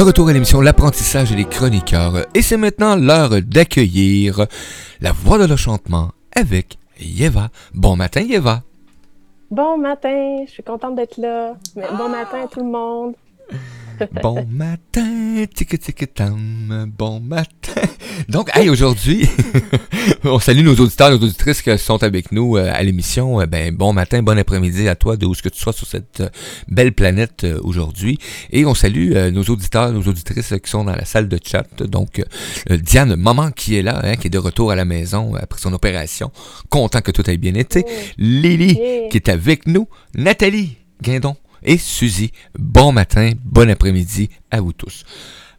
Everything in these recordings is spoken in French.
De retour à l'émission L'apprentissage et les chroniqueurs. Et c'est maintenant l'heure d'accueillir la voix de l'enchantement avec Yeva. Bon matin, Yeva. Bon matin, je suis contente d'être là. Bon matin à tout le monde. bon matin, tic tic tam, bon matin. Donc, hey, aujourd'hui, on salue nos auditeurs, nos auditrices qui sont avec nous euh, à l'émission. Euh, ben, bon matin, bon après-midi à toi, de où ce que tu sois sur cette euh, belle planète aujourd'hui. Et on salue nos auditeurs, nos auditrices qui sont dans la salle de chat. Donc, Diane, maman qui est là, hein, qui est de retour à la maison après son opération, content que tout ait bien été. Lily qui est avec nous. Nathalie Guindon et Suzy. Bon matin, bon après-midi à vous tous.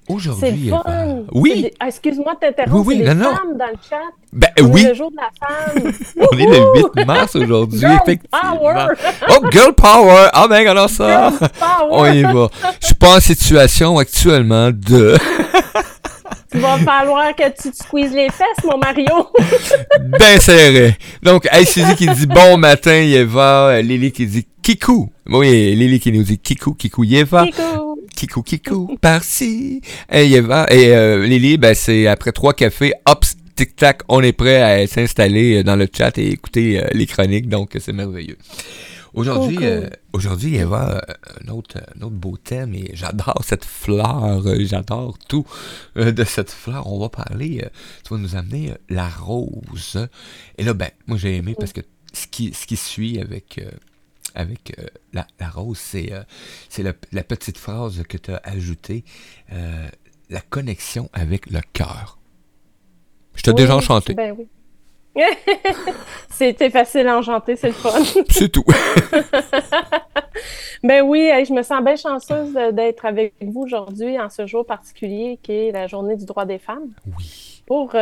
Aujourd'hui, c'est fun. Oui. Ah, excuse-moi de t'interrompre. Oui, oui, des femmes dans le chat. Ben on oui. Est le jour de la femme. on est le 8 mars aujourd'hui, effectivement. Power. oh, girl power. Ah ben, alors ça. Girl power. on y va. Je suis pas en situation actuellement de... Il va falloir que tu te squeezes les fesses, mon Mario. ben serré. Donc, hey, Suzy qui dit bon matin, Eva. Lily qui dit Kikou. Oui, Lily qui nous dit Kikou, Kikou, Yeva. Kikou. Kikou, Kikou, par-ci. Et Yeva. Et euh, Lily, ben c'est après trois cafés, hop, tic-tac, on est prêt à s'installer dans le chat et écouter euh, les chroniques. Donc, c'est merveilleux. Aujourd'hui, euh, aujourd'hui, Eva, un autre, un autre beau thème et j'adore cette fleur, j'adore tout de cette fleur. On va parler, tu vas nous amener la rose. Et là, ben, moi j'ai aimé parce que ce qui, ce qui suit avec avec euh, la, rose, c'est euh, la, petite phrase que tu as ajoutée, euh, la connexion avec le cœur. Je t'ai déjà enchanté. Ben oui. C'était facile à enchanter, c'est le fun. c'est tout. ben oui, je me sens bien chanceuse d'être avec vous aujourd'hui en ce jour particulier qui est la journée du droit des femmes. Oui. Pour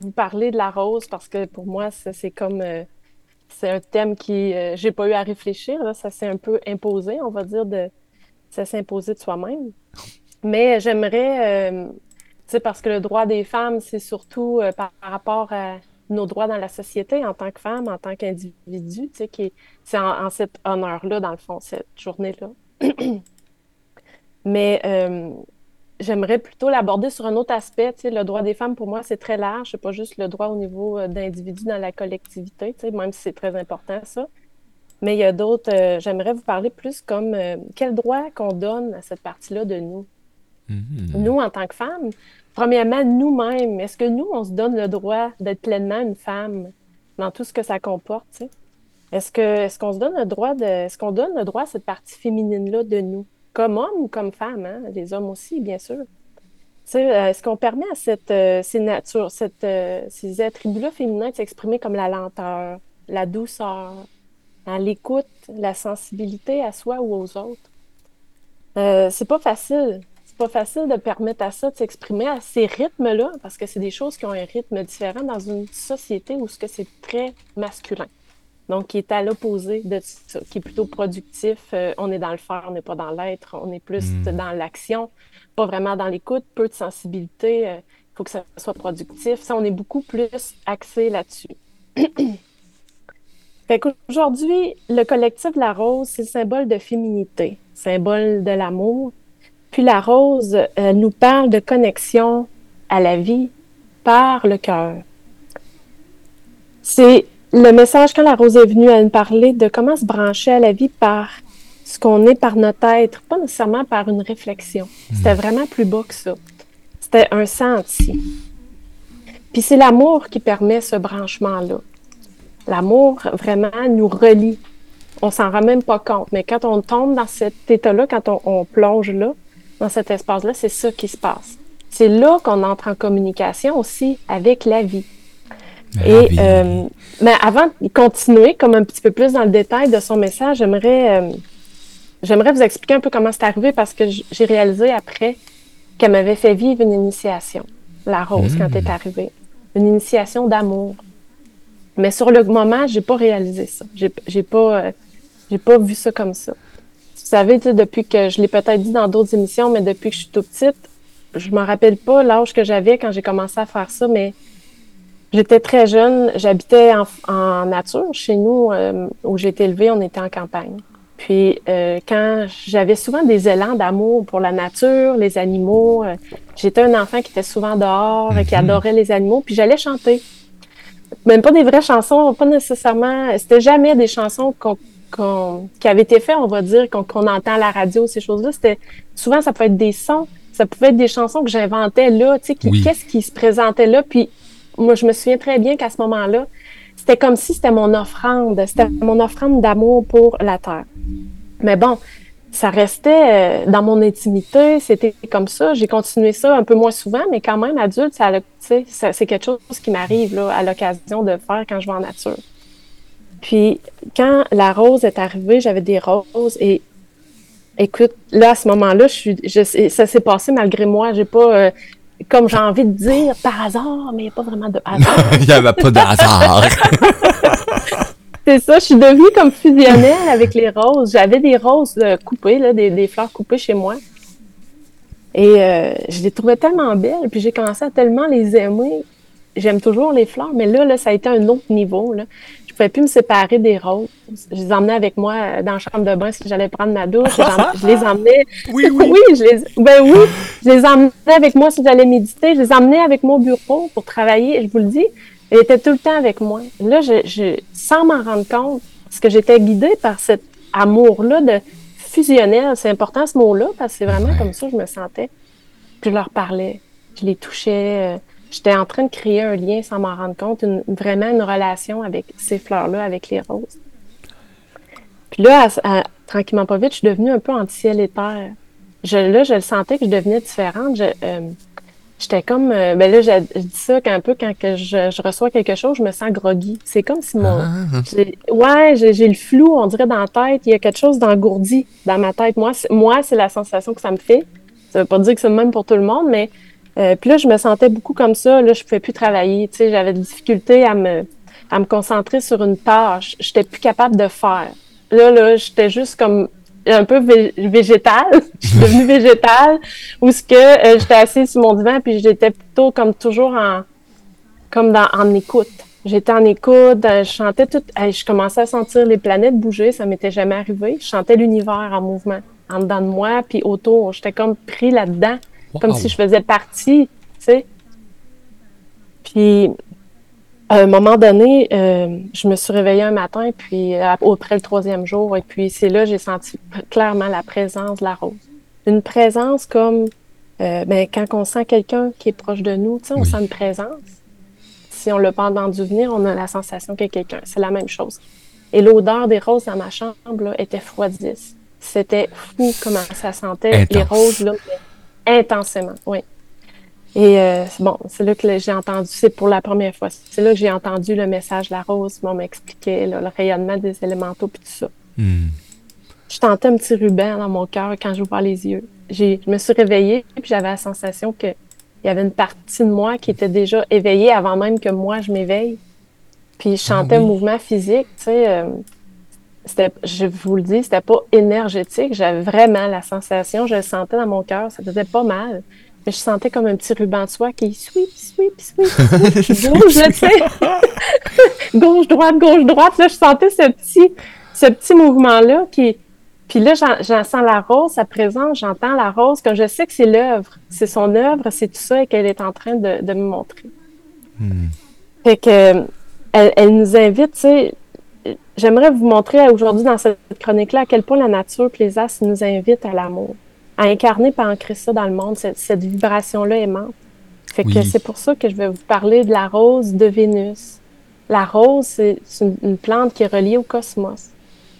vous parler de la rose, parce que pour moi, c'est comme c'est un thème qui euh, j'ai pas eu à réfléchir. ça s'est un peu imposé, on va dire, de ça s'est imposé de soi-même. Mais j'aimerais, euh, tu sais, parce que le droit des femmes, c'est surtout euh, par, rapport à nos droits dans la société en tant que femme, en tant qu'individu, tu sais, c'est en, cet honneur-là, dans le fond, cette journée-là. Mais J'aimerais plutôt l'aborder sur un autre aspect. Tu sais, le droit des femmes, pour moi, c'est très large. C'est pas juste le droit au niveau euh, d'individu dans la collectivité, tu sais, même si c'est très important, ça. Mais il y a d'autres. Euh, j'aimerais vous parler plus comme euh, quel droit qu'on donne à cette partie-là de nous. Mm-hmm. Nous, en tant que femmes, premièrement, nous-mêmes, est-ce que nous, on se donne le droit d'être pleinement une femme dans tout ce que ça comporte? Est-ce est-ce qu'on se donne le droit de. Est-ce qu'on donne le droit à cette partie féminine-là de nous? comme homme ou comme femme, hein? les hommes aussi, bien sûr. Euh, est-ce qu'on permet à cette, euh, ces, cette, euh, ces attributs-là féminins de s'exprimer comme la lenteur, la douceur, hein, l'écoute, la sensibilité à soi ou aux autres? c'est pas facile. C'est pas facile de permettre à ça de s'exprimer à ces rythmes-là, parce que c'est des choses qui ont un rythme différent dans une société où ce que c'est très masculin. Donc, qui est à l'opposé de ça, qui est plutôt productif. Euh, on est dans le faire, on n'est pas dans l'être, on est plus hmm. dans l'action, pas vraiment dans l'écoute, peu de sensibilité. Il euh, faut que ça soit productif. Ça, on est beaucoup plus axé là-dessus. fait qu'aujourd'hui, le collectif de la rose, c'est le symbole de féminité, symbole de l'amour. Puis la rose euh, nous parle de connexion à la vie par le cœur. C'est le message, quand la rose est venue, elle nous parler de comment se brancher à la vie par ce qu'on est par notre être, pas nécessairement par une réflexion. C'était hmm. vraiment plus bas que ça. C'était un senti. Puis c'est l'amour qui permet ce branchement-là. L'amour vraiment nous relie. On s'en rend même pas compte, mais quand on tombe dans cet état-là, quand on, on plonge là, dans cet espace-là, c'est ça qui se passe. C'est là qu'on entre en communication aussi avec la vie. Et euh, mais avant de continuer, comme un petit peu plus dans le détail de son message, j'aimerais euh, j'aimerais vous expliquer un peu comment c'est arrivé parce que j'ai réalisé après qu'elle m'avait fait vivre une initiation, la rose, quand elle est hmm. arrivée. Une initiation d'amour. Mais sur le moment, j'ai pas réalisé ça. J'ai, j'ai pas euh, j'ai pas vu ça comme ça. Savez, depuis que je l'ai peut-être dit dans d'autres émissions, mais depuis que je suis toute petite, je me rappelle pas l'âge que j'avais quand j'ai commencé à faire ça, mais J'étais très jeune, j'habitais en, nature. Chez nous, euh, où j'ai été élevée, on était en campagne. Puis euh, quand j'avais souvent des élans d'amour pour la nature, les animaux, euh, j'étais un enfant qui était souvent dehors et qui Mhm. adorait les animaux, puis j'allais chanter. Même pas des vraies chansons, pas nécessairement. C'était jamais des chansons qu'on, qu'on- qui avaient été faites, on va dire, qu'on, qu'on entend à la radio, ces choses-là. C'était souvent ça pouvait être des sons, ça pouvait être des chansons que j'inventais là, tu sais, qui- Oui. qu'est-ce qui se présentait là. Puis moi, je me souviens très bien qu'à ce moment-là, c'était comme si c'était mon offrande, c'était mon offrande d'amour pour la terre. Mais bon, ça restait euh, dans mon intimité, c'était comme ça. J'ai continué ça un peu moins souvent, mais quand même, adulte, ça, ça- c'est quelque chose qui m'arrive là, à l'occasion de faire quand je vais en nature. Puis, quand la rose est arrivée, j'avais des roses et écoute, là, à ce moment-là, je suis, je, sais- ça s'est passé malgré moi. J'ai pas, euh, comme j'ai envie de dire, par hasard, mais il n'y a pas vraiment de hasard. Il n'y avait pas de hasard. C'est ça, je suis devenue comme fusionnelle avec les roses. J'avais des roses euh, coupées, là, des, des fleurs coupées chez moi. Et euh, je les trouvais tellement belles, puis j'ai commencé à tellement les aimer. J'aime toujours les fleurs, mais là, là, ça a été un autre niveau. Là. Je pouvais plus me séparer des roses. Je les emmenais avec moi euh, dans la chambre de bain si j'allais prendre ma douche. Je les emmenais. Oui, oui. je les, ben oui, je les emmenais avec moi si j'allais méditer. Je les emmenais avec moi au bureau pour travailler. Je vous le dis, elle était tout le temps avec moi. Là, je, je, sans m'en rendre compte, parce que j'étais guidée par cet amour-là de fusionnel. C'est important ce mot-là parce que c'est vraiment Ouais. comme ça que je me sentais. Puis je leur parlais, je les touchais. J'étais en train de créer un lien sans m'en rendre compte, une- vraiment une relation avec ces fleurs-là, avec les roses. Puis là, à- à- tranquillement pas vite, je suis devenue un peu anti-ciel et terre. Je, là, je le sentais que je devenais différente. Euh, J'étais comme, euh, ben là, je, je dis ça qu'un peu quand que je, je reçois quelque chose, je me sens groggy. C'est comme si mon, Ah. j'ai- ouais, j'ai le flou, on dirait dans la tête. Il y a quelque chose d'engourdi dans ma tête. Moi, c'est- moi, c'est la sensation que ça me fait. Ça veut pas dire que c'est le même pour tout le monde, mais euh, puis là, je me sentais beaucoup comme ça. Là, je pouvais plus travailler. Tu sais, j'avais des difficultés à me, à me concentrer sur une tâche. J'étais plus capable de faire. Là, là, j'étais juste comme un peu vé- végétale. Je suis devenue végétale. Où ce que euh, j'étais assise sur mon divan, puis j'étais plutôt comme toujours en, comme dans, en écoute. J'étais en écoute, euh, je chantais tout, je commençais à sentir les planètes bouger, ça m'était jamais arrivé. Je chantais l'univers en mouvement, en dedans de moi, puis autour. J'étais comme pris là-dedans, comme si je faisais partie, tu sais. Puis, à un moment donné, euh, je me suis réveillée un matin, puis euh, après le troisième jour, et puis c'est là que j'ai senti clairement la présence de la rose. Une présence comme euh, ben, quand on sent quelqu'un qui est proche de nous, tu sais, on Oui. sent une présence. Si on l'a pas entendu venir, on a la sensation qu'il y a quelqu'un. C'est la même chose. Et l'odeur des roses dans ma chambre là, était froidisse. C'était fou comment ça sentait les roses là, intensément, oui. Et euh, c'est bon, c'est là que j'ai entendu, c'est pour la première fois, c'est là que j'ai entendu le message de la rose, on m'expliquait le rayonnement des élémentaux puis tout ça. Hmm. Je tentais un petit ruban dans mon cœur quand j'ouvrais les yeux. Je me suis réveillée puis j'avais la sensation que il y avait une partie de moi qui était déjà éveillée avant même que moi je m'éveille. Puis je chantais Ah oui. un mouvement physique, tu sais. euh, je vous le dis, c'était pas énergétique. J'avais vraiment la sensation, je le sentais dans mon cœur, ça faisait pas mal. Mais je sentais comme un petit ruban de soie qui sweep, sweep, sweep, sweep, qui bouge, là, tu sais. gauche, droite, gauche, droite. Là, je sentais ce petit, ce petit mouvement-là qui. Puis là, j'en, sens la rose, sa présence, j'entends la rose, comme je sais que c'est l'œuvre, c'est son œuvre, c'est tout ça et qu'elle est en train de, de me montrer. Hmm. Fait que elle, elle nous invite, tu sais. J'aimerais vous montrer aujourd'hui dans cette chronique-là à quel point la nature et les astres nous invitent à l'amour, à incarner à ancrer ça dans le monde, cette, cette vibration-là aimante. Fait que Oui. c'est pour ça que je vais vous parler de la rose de Vénus. La rose, c'est une, une plante qui est reliée au cosmos.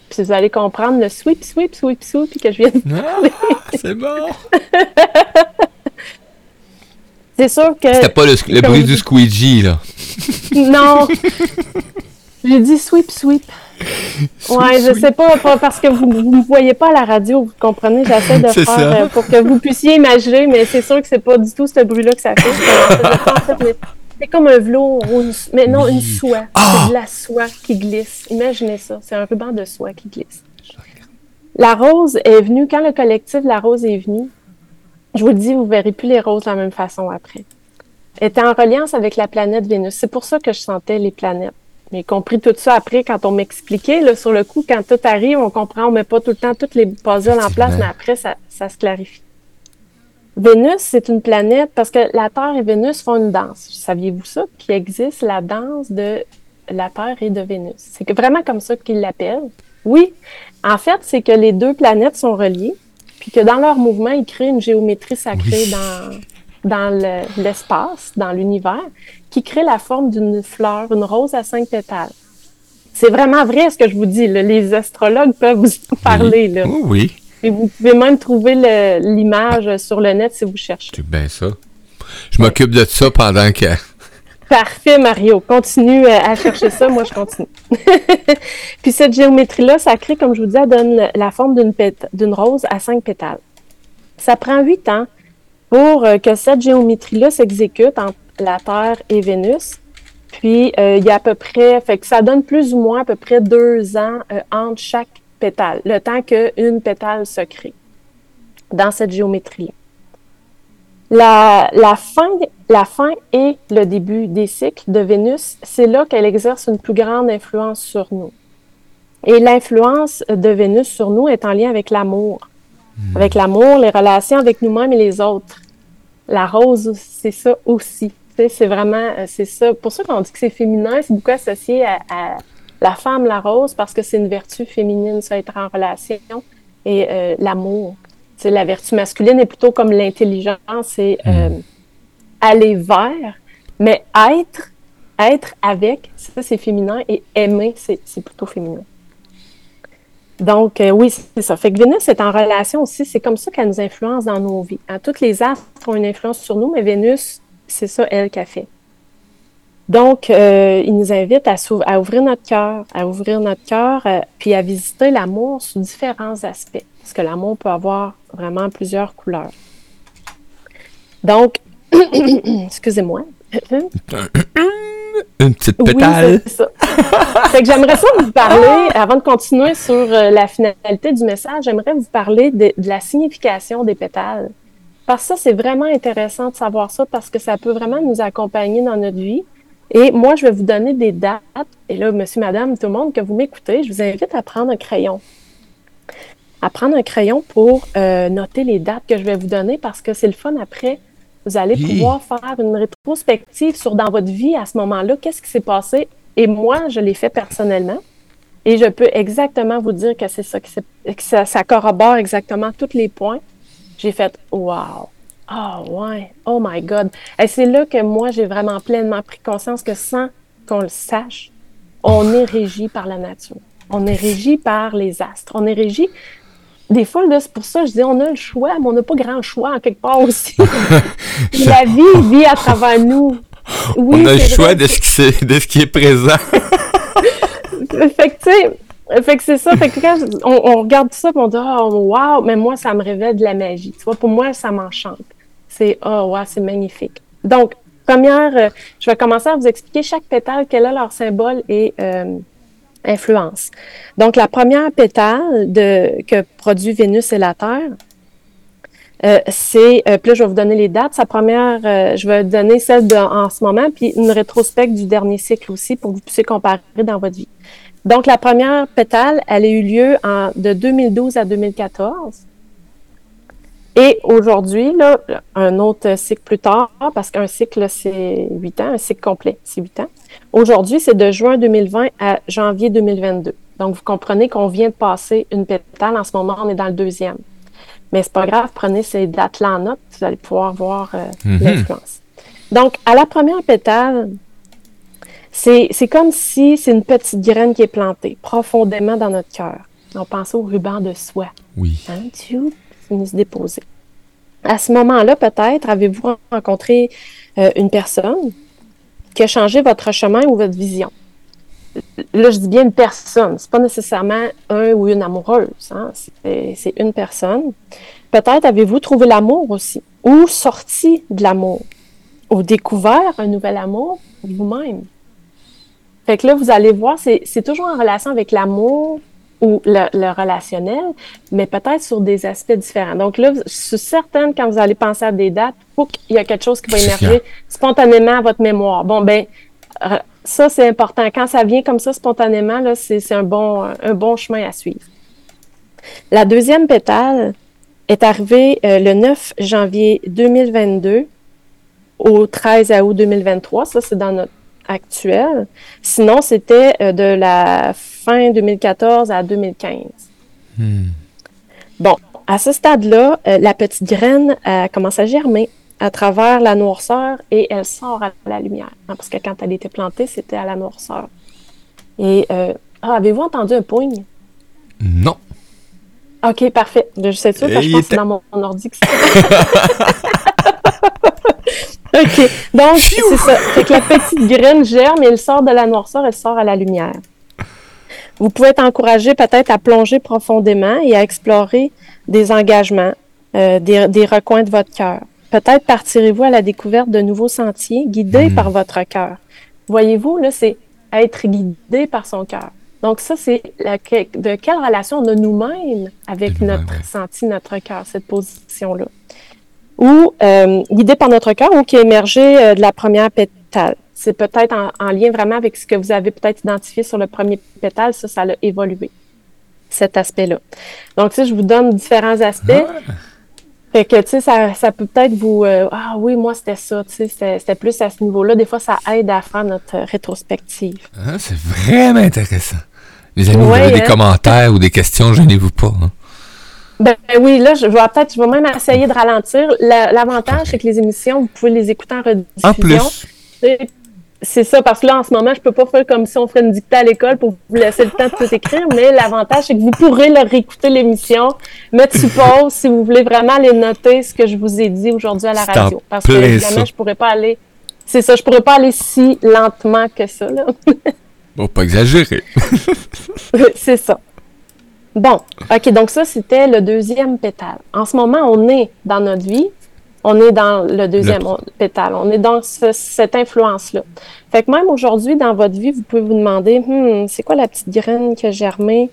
Puis vous allez comprendre le sweep, sweep, sweep, sweep que je viens de... Ah, c'est bon. C'est sûr que... C'était pas le, le bruit du squeegee, là. Non! J'ai dit sweep, sweep. Ouais, je sais pas, parce que vous ne me voyez pas à la radio, vous comprenez, j'essaie de faire euh, pour que vous puissiez imaginer, mais c'est sûr que c'est pas du tout ce bruit-là que ça fait. C'est- comme un velours, ou une- mais non, une soie. Ah! C'est de la soie qui glisse. Imaginez ça, c'est un ruban de soie qui glisse. La rose est venue, quand le collectif La Rose est venu, je vous le dis, vous verrez plus les roses de la même façon après. Elle était en reliance avec la planète Vénus. C'est pour ça que je sentais les planètes. J'ai compris tout ça après quand on m'expliquait. Là, sur le coup, quand tout arrive, on comprend, on met pas tout le temps toutes les puzzles en place, mais après, ça, ça se clarifie. Vénus, c'est une planète parce que la Terre et Vénus font une danse. Saviez-vous ça? Qu'il existe la danse de la Terre et de Vénus? C'est vraiment comme ça qu'ils l'appellent. Oui, en fait, c'est que les deux planètes sont reliées, puis que dans leur mouvement, ils créent une géométrie sacrée dans, dans l'espace, dans l'univers, qui crée la forme d'une fleur, une rose à cinq pétales. C'est vraiment vrai ce que je vous dis. Les astrologues peuvent vous en parler. Là. Oui, oui. Et vous pouvez même trouver l'image sur le net si vous cherchez. C'est bien ça. Je m'occupe de ça pendant que. Parfait, Mario. Continue euh, à chercher ça. Moi, je continue. Puis cette géométrie-là, ça crée, comme je vous dis, elle donne la forme d'une rose à cinq pétales. Ça prend huit ans pour euh, que cette géométrie-là s'exécute entre la Terre et Vénus. Puis, euh, il y a à peu près, fait que ça donne plus ou moins à peu près deux ans entre chaque pétale, le temps qu'une pétale se crée dans cette géométrie-là. La, la, fin, la fin et le début des cycles de Vénus, c'est là qu'elle exerce une plus grande influence sur nous. Et l'influence de Vénus sur nous est en lien avec l'amour. Hmm. Avec l'amour, les relations avec nous-mêmes et les autres. La rose, c'est ça aussi. C'est vraiment, c'est ça. Pour ça qu'on dit que c'est féminin, c'est beaucoup associé à la femme, la rose, parce que c'est une vertu féminine, ça, être en relation, et euh, l'amour. La vertu masculine est plutôt comme l'intelligence, et euh, hmm. aller vers, mais être, être avec, ça, c'est féminin, et aimer, c'est plutôt féminin. Donc, euh, oui, c'est ça. Fait que Vénus est en relation aussi. C'est comme ça qu'elle nous influence dans nos vies. Toutes les astres ont une influence sur nous, mais Vénus, c'est ça, elle, qu'a fait. Donc, euh, il nous invite à, à, ouvrir notre cœur, à ouvrir notre cœur, euh, puis à visiter l'amour sous différents aspects, parce que l'amour peut avoir vraiment plusieurs couleurs. Donc, excusez-moi. Une petite pétale. Oui, c'est que j'aimerais ça vous parler, avant de continuer sur euh, la finalité du message, j'aimerais vous parler de, de la signification des pétales. Parce que ça, c'est vraiment intéressant de savoir ça parce que ça peut vraiment nous accompagner dans notre vie. Et moi, je vais vous donner des dates. Et là, monsieur, madame, tout le monde que vous m'écoutez, je vous invite à prendre un crayon. À prendre un crayon pour euh, noter les dates que je vais vous donner parce que c'est le fun après. Vous allez pouvoir faire une rétrospective sur dans votre vie à ce moment-là, qu'est-ce qui s'est passé? Et moi, je l'ai fait personnellement. Et je peux exactement vous dire que c'est ça, que, ça, ça corrobore exactement tous les points. J'ai fait Wow! Ah ouais, oh my God. Et c'est là que moi, j'ai vraiment pleinement pris conscience que sans qu'on le sache, on est régi par la nature. On est régi par les astres. On est régi. Des fois, c'est pour ça que je dis on a le choix, mais on n'a pas grand choix en quelque part aussi. la vie vit à travers nous. Oui, on a le choix de ce, qui est, de ce qui est présent. fait que, tu sais, fait que c'est ça. Fait que quand on, regarde ça, on dit, oh, wow, mais moi, ça me révèle de la magie. Tu vois, pour moi, ça m'enchante. C'est oh wow, c'est magnifique. Donc, première, euh, je vais commencer à vous expliquer chaque pétale, quel est leur symbole et euh, influence. Donc, la première pétale que produit Vénus et la Terre, euh, c'est, puis là, je vais vous donner les dates. Sa première, je vais donner celle en ce moment, puis une rétrospecte du dernier cycle aussi pour que vous puissiez comparer dans votre vie. Donc, la première pétale, elle a eu lieu de 2012 à 2014. Et aujourd'hui, là, un autre cycle plus tard, parce qu'un cycle, c'est huit ans, un cycle complet, c'est huit ans. Aujourd'hui, c'est de juin 2020 à janvier 2022. Donc, vous comprenez qu'on vient de passer une pétale. En ce moment, on est dans le deuxième. Mais c'est pas grave, prenez ces dates-là en note, vous allez pouvoir voir euh, mm-hmm. l'influence. Donc, à la première pétale, c'est comme si c'est une petite graine qui est plantée profondément dans notre cœur. On pense au ruban de soie. Oui. Hein, se déposer. À ce moment-là, peut-être, avez-vous rencontré euh, une personne qui a changé votre chemin ou votre vision? Là, je dis bien une personne. C'est pas nécessairement un ou une amoureuse. Hein? C'est une personne. Peut-être avez-vous trouvé l'amour aussi, ou sorti de l'amour, ou découvert un nouvel amour vous-même. Fait que là, vous allez voir, c'est toujours en relation avec l'amour, ou le, relationnel, mais peut-être sur des aspects différents. Donc là, je suis certaine, quand vous allez penser à des dates, il y a quelque chose qui va émerger spontanément à votre mémoire. Bon, ben, ça, c'est important. Quand ça vient comme ça spontanément, là, c'est, un, bon, un bon chemin à suivre. La deuxième pétale est arrivée euh, le 9 janvier 2022 au 13 août 2023. Ça, c'est dans notre actuel. Sinon, c'était euh, de la fin 2014 à 2015. Hmm. Bon, à ce stade-là, euh, la petite graine commence à germer à travers la noirceur et elle sort à la lumière. Hein, parce que quand elle était plantée, c'était à la noirceur. Et ah, avez-vous entendu un poigne? Non. OK, parfait. Je sais ça, parce que je pense que c'est dans mon, ordi que OK. Donc, c'est ça. Fait que la petite graine germe et elle sort de la noirceur, elle sort à la lumière. Vous pouvez être encouragé peut-être à plonger profondément et à explorer des engagements, euh, des, recoins de votre cœur. Peut-être partirez-vous à la découverte de nouveaux sentiers guidés hmm. par votre cœur. Voyez-vous, là, c'est être guidé par son cœur. Donc, ça, c'est de quelle relation on a nous-mêmes avec notre senti, notre cœur, cette position-là. Ou euh, guidé par notre cœur ou qui est émergé euh, de la première pétale. C'est peut-être en, lien vraiment avec ce que vous avez peut-être identifié sur le premier pétale, ça, ça a évolué, cet aspect-là. Donc, tu sais, je vous donne différents aspects. Ah. Fait que, tu sais, ça, ça peut peut-être vous... Euh, ah oui, moi, c'était ça, tu sais, c'était plus à ce niveau-là. Des fois, ça aide à faire notre rétrospective. Ah, c'est vraiment intéressant. Les amis, vous avez des hein? commentaires ou des questions, gênez-vous pas. Hein. Ben oui, là, je vais peut-être, je vais même essayer de ralentir. L'avantage, c'est que les émissions, vous pouvez les écouter en rediffusion. En plus. C'est ça, parce que là, en ce moment, je peux pas faire comme si on ferait une dictée à l'école pour vous laisser le temps de tout écrire, mais l'avantage, c'est que vous pourrez leur réécouter l'émission, mettre sur pause si vous voulez vraiment aller noter ce que je vous ai dit aujourd'hui à la radio. Parce que, évidemment, je pourrais pas aller, c'est ça, je pourrais pas aller si lentement que ça, là. bon, pas exagérer. c'est ça. Bon, OK, donc ça, c'était le deuxième pétale. En ce moment, on est dans notre vie, on est dans le deuxième pétale, on est dans cette influence-là. Fait que même aujourd'hui, dans votre vie, vous pouvez vous demander, hmm, c'est quoi la petite graine qui a germé?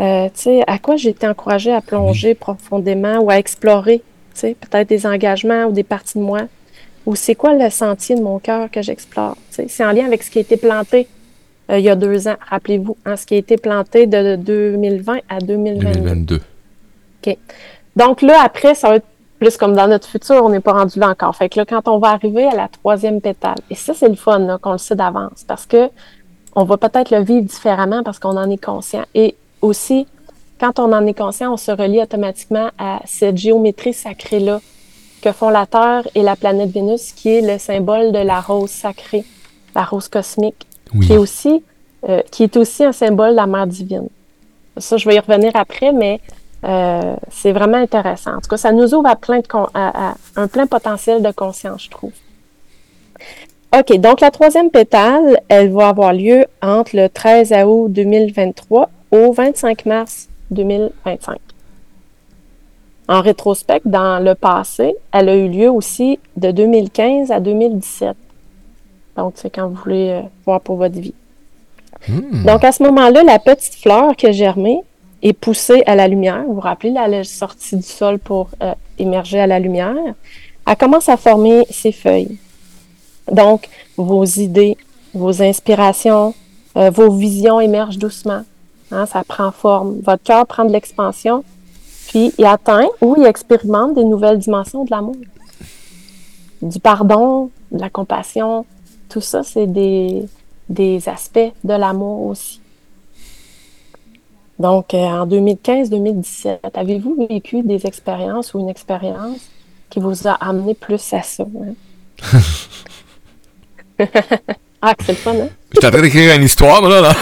Euh, à quoi j'ai été encouragée à plonger profondément ou à explorer, peut-être des engagements ou des parties de moi? Ou c'est quoi le sentier de mon cœur que j'explore? C'est en lien avec ce qui a été planté il y a deux ans, rappelez-vous, hein, ce qui a été planté de 2020 à 2022. OK. Donc là, après, ça va être plus comme dans notre futur, on n'est pas rendu là encore. Fait que là, quand on va arriver à la troisième pétale, et ça, c'est le fun, qu'on le sait d'avance, parce que on va peut-être le vivre différemment parce qu'on en est conscient. Et aussi, quand on en est conscient, on se relie automatiquement à cette géométrie sacrée-là que font la Terre et la planète Vénus, qui est le symbole de la rose sacrée, la rose cosmique qui, est aussi, euh, qui est aussi un symbole de la mère divine. Ça, je vais y revenir après, mais euh, c'est vraiment intéressant. En tout cas, ça nous ouvre à, plein de à, un plein potentiel de conscience, je trouve. OK, donc la troisième pétale, elle va avoir lieu entre le 13 août 2023 au 25 mars 2025. En rétrospect, dans le passé, elle a eu lieu aussi de 2015 à 2017. Donc, c'est quand vous voulez euh, voir pour votre vie. Hmm. Donc, à ce moment-là, la petite fleur qui a germé est poussée à la lumière. Vous vous rappelez, elle est sortie du sol pour euh, émerger à la lumière. Elle commence à former ses feuilles. Donc, vos idées, vos inspirations, euh, vos visions émergent doucement. Hein, ça prend forme. Votre cœur prend de l'expansion, puis il atteint ou il expérimente des nouvelles dimensions de l'amour. Du pardon, de la compassion, tout ça, c'est des, aspects de l'amour aussi. Donc, euh, en 2015-2017, avez-vous vécu des expériences ou une expérience qui vous a amené plus à ça? Hein? ah, c'est le fun, hein? Je suis en train d'écrire une histoire, là. là.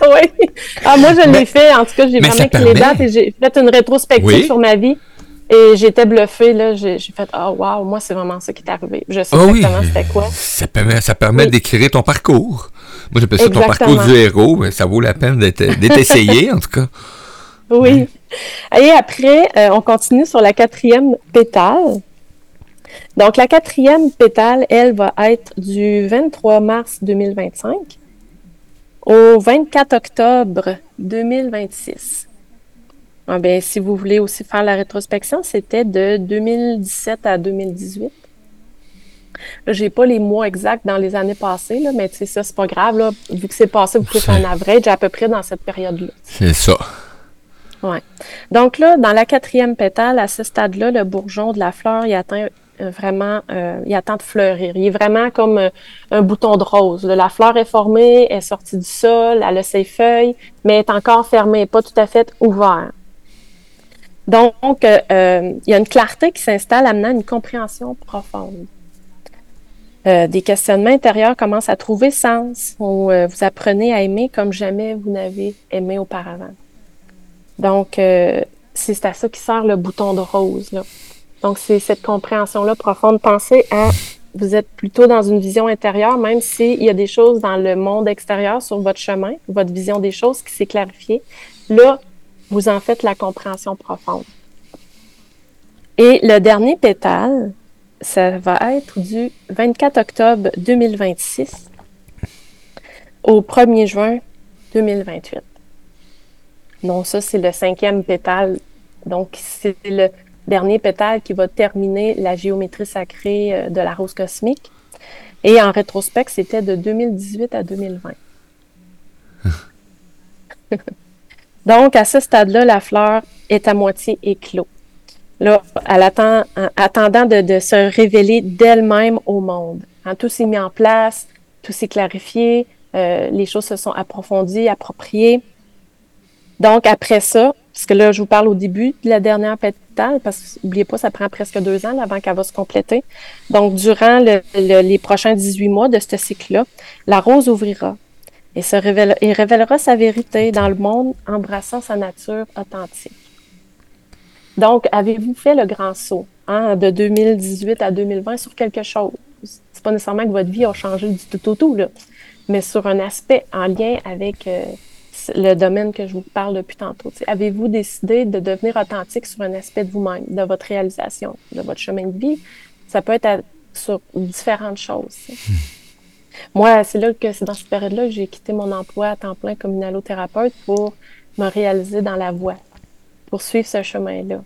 oui. Ah, moi, je l'ai fait. En tout cas, j'ai vraiment les dates et j'ai fait une rétrospective sur ma vie. Et j'étais bluffée, là. J'ai fait, oh, wow, moi, c'est vraiment ça qui est arrivé. Je sais ah exactement c'était quoi. Ça permet, ça permet d'écrire ton parcours. Moi, j'appelle ça ton parcours du héros, mais ça vaut la peine d'être essayé, en tout cas. Oui. Et après, euh, on continue sur la quatrième pétale. Donc, la quatrième pétale, elle, va être du 23 mars 2025 au 24 octobre 2026. Ah ben, si vous voulez aussi faire la rétrospection, c'était de 2017 à 2018. Là, j'ai pas les mois exacts dans les années passées, là, mais ça, c'est pas grave. Là, vu que c'est passé, vous pouvez faire un average à peu près dans cette période-là. C'est ça. Ouais. Donc là, dans la quatrième pétale, à ce stade-là, le bourgeon de la fleur, il atteint euh, vraiment, euh, il attend de fleurir. Il est vraiment comme euh, un bouton de rose. La fleur est formée, est sortie du sol, elle a ses feuilles, mais est encore fermée, pas tout à fait ouverte. Donc, il y a une clarté qui s'installe, amenant une compréhension profonde. des questionnements intérieurs commencent à trouver sens, où vous apprenez à aimer comme jamais vous n'avez aimé auparavant. Donc, c'est à ça qui sert le bouton de rose. Donc, c'est cette compréhension-là profonde. Pensez à, vous êtes plutôt dans une vision intérieure, même s'il y a des choses dans le monde extérieur sur votre chemin, votre vision des choses qui s'est clarifiée. Là, vous en faites la compréhension profonde. Et le dernier pétale, ça va être du 24 octobre 2026 au 1er juin 2028. Donc ça, c'est le cinquième pétale. Donc, c'est le, dernier pétale qui va terminer la géométrie sacrée euh, de la rose cosmique. Et en rétrospect, c'était de 2018 à 2020. Donc, à ce stade-là, la fleur est à moitié éclos. Là, elle attend, attendant de, se révéler d'elle-même au monde. Hein, tout s'est mis en place, tout s'est clarifié, euh, les choses se sont approfondies, appropriées. Donc, après ça, parce que là, je vous parle au début de la dernière pétale, parce que n'oubliez pas, ça prend presque deux ans avant qu'elle va se compléter. Donc, durant les prochains 18 mois de ce cycle-là, la rose ouvrira et, se révèle, et révélera sa vérité dans le monde, embrassant sa nature authentique. Donc, avez-vous fait le grand saut hein, de 2018 à 2020 sur quelque chose? C'est pas nécessairement que votre vie a changé du tout au tout, là, mais sur un aspect en lien avec euh, le domaine que je vous parle depuis tantôt. Avez-vous décidé de devenir authentique sur un aspect de vous-même, de votre réalisation, de votre chemin de vie? Ça peut être sur différentes choses. Hmm. Moi, c'est là que c'est dans cette période-là que j'ai quitté mon emploi à temps plein comme inhalothérapeute pour me réaliser dans la voie, pour suivre ce chemin-là.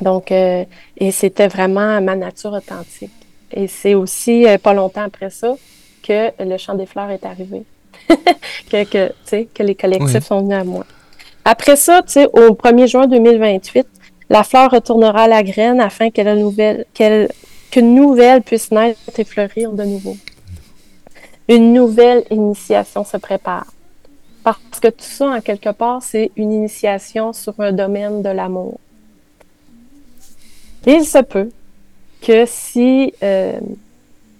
Donc, euh, et c'était vraiment ma nature authentique. Et c'est aussi euh, pas longtemps après ça que le chant des fleurs est arrivé. que, que, que les collectifs sont venus à moi. Après ça, au 1er juin 2028, la fleur retournera à la graine afin nouvelle, qu'une nouvelle puisse naître et fleurir de nouveau. Une nouvelle initiation se prépare. Parce que tout ça, en quelque part, c'est une initiation sur un domaine de l'amour. Il se peut que si euh,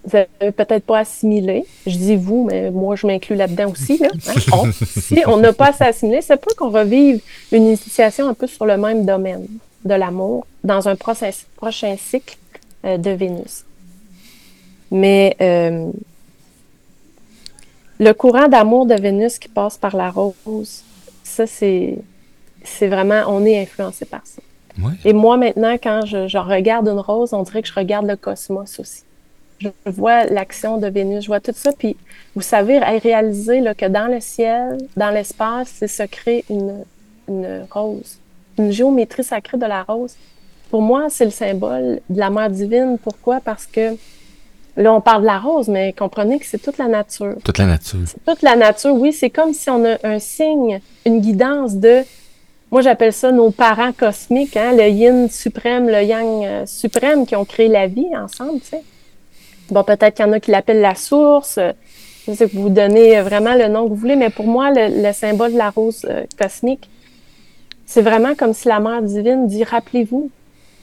vous n'avez peut-être pas assimilé. Je dis vous, mais moi, je m'inclus là-dedans aussi. Là. Hein. si on n'a pas assez assimilé, c'est pas qu'on revive une initiation un peu sur le même domaine de l'amour dans un prochain cycle euh, de Vénus. Mais euh, le courant d'amour de Vénus qui passe par la rose, ça, c'est, c'est vraiment, on est influencé par ça. Et moi, maintenant, quand je regarde une rose, on dirait que je regarde le cosmos aussi je vois l'action de Vénus, je vois tout ça. Puis, vous savez, réaliser là, que dans le ciel, dans l'espace, c'est se créer une, une rose, une géométrie sacrée de la rose. Pour moi, c'est le symbole de la mère divine. Pourquoi? Parce que là, on parle de la rose, mais comprenez que c'est toute la nature. Toute la nature. Toute la nature, oui. C'est comme si on a un signe, une guidance de moi, j'appelle ça nos parents cosmiques, hein, le yin suprême, le yang euh, suprême qui ont créé la vie ensemble, tu sais. Bon, peut-être qu'il y en a qui l'appellent la source. Je sais que vous donnez vraiment le nom que vous voulez, mais pour moi, le, symbole de la rose euh, cosmique, c'est vraiment comme si la mère divine dit rappelez-vous,